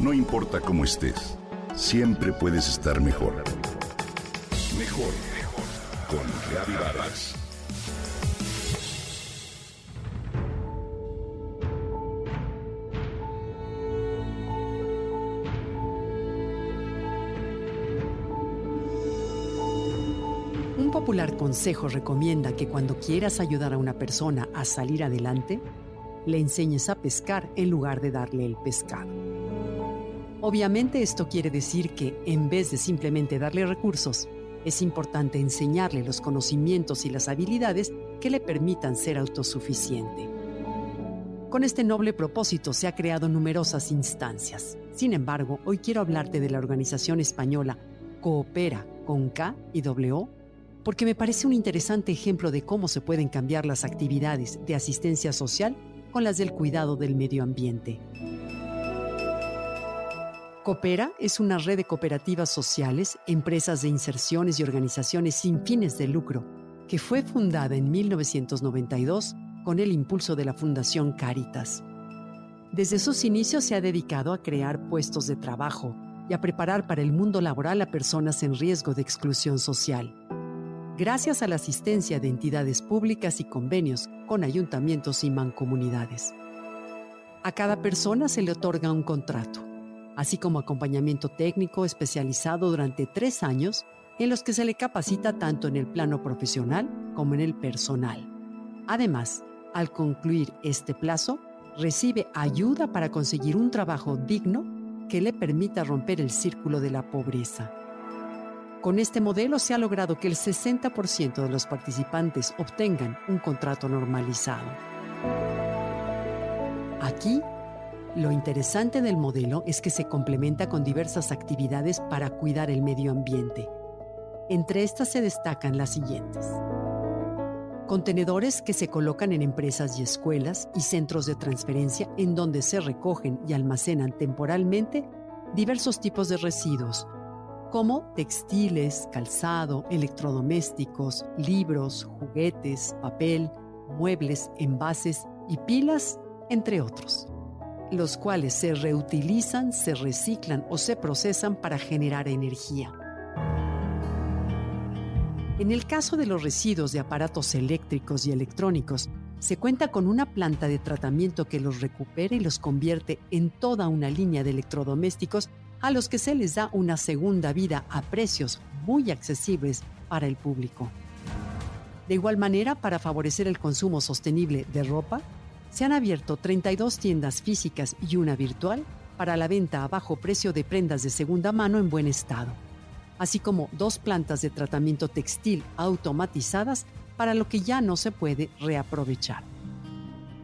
No importa cómo estés, siempre puedes estar mejor. Mejor, mejor. Con Reavivadas. Un popular consejo recomienda que cuando quieras ayudar a una persona a salir adelante, le enseñes a pescar en lugar de darle el pescado. Obviamente esto quiere decir que en vez de simplemente darle recursos, es importante enseñarle los conocimientos y las habilidades que le permitan ser autosuficiente. Con este noble propósito se ha creado numerosas instancias. Sin embargo, hoy quiero hablarte de la organización española Coopera con K y W, porque me parece un interesante ejemplo de cómo se pueden cambiar las actividades de asistencia social con las del cuidado del medio ambiente. Coopera es una red de cooperativas sociales, empresas de inserciones y organizaciones sin fines de lucro, que fue fundada en 1992 con el impulso de la Fundación Caritas. Desde sus inicios se ha dedicado a crear puestos de trabajo y a preparar para el mundo laboral a personas en riesgo de exclusión social. Gracias a la asistencia de entidades públicas y convenios con ayuntamientos y mancomunidades. A cada persona se le otorga un contrato así como acompañamiento técnico especializado durante tres años en los que se le capacita tanto en el plano profesional como en el personal. Además, al concluir este plazo, recibe ayuda para conseguir un trabajo digno que le permita romper el círculo de la pobreza. Con este modelo se ha logrado que el 60% de los participantes obtengan un contrato normalizado. Aquí lo interesante del modelo es que se complementa con diversas actividades para cuidar el medio ambiente. Entre estas se destacan las siguientes. Contenedores que se colocan en empresas y escuelas y centros de transferencia en donde se recogen y almacenan temporalmente diversos tipos de residuos, como textiles, calzado, electrodomésticos, libros, juguetes, papel, muebles, envases y pilas, entre otros los cuales se reutilizan, se reciclan o se procesan para generar energía. En el caso de los residuos de aparatos eléctricos y electrónicos, se cuenta con una planta de tratamiento que los recupera y los convierte en toda una línea de electrodomésticos a los que se les da una segunda vida a precios muy accesibles para el público. De igual manera, para favorecer el consumo sostenible de ropa, se han abierto 32 tiendas físicas y una virtual para la venta a bajo precio de prendas de segunda mano en buen estado, así como dos plantas de tratamiento textil automatizadas para lo que ya no se puede reaprovechar.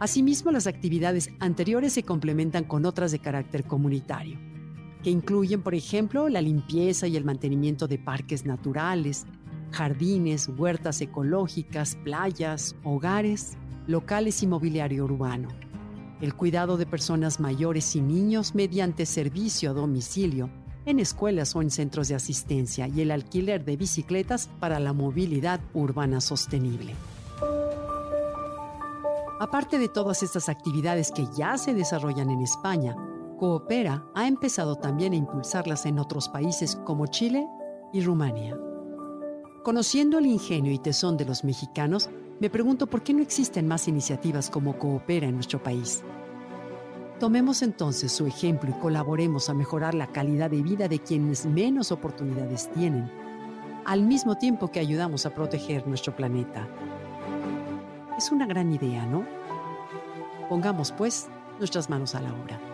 Asimismo, las actividades anteriores se complementan con otras de carácter comunitario, que incluyen, por ejemplo, la limpieza y el mantenimiento de parques naturales, jardines, huertas ecológicas, playas, hogares, locales y mobiliario urbano, el cuidado de personas mayores y niños mediante servicio a domicilio en escuelas o en centros de asistencia y el alquiler de bicicletas para la movilidad urbana sostenible. Aparte de todas estas actividades que ya se desarrollan en España, Coopera ha empezado también a impulsarlas en otros países como Chile y Rumania. Conociendo el ingenio y tesón de los mexicanos, me pregunto por qué no existen más iniciativas como Coopera en nuestro país. Tomemos entonces su ejemplo y colaboremos a mejorar la calidad de vida de quienes menos oportunidades tienen, al mismo tiempo que ayudamos a proteger nuestro planeta. Es una gran idea, ¿no? Pongamos pues nuestras manos a la obra.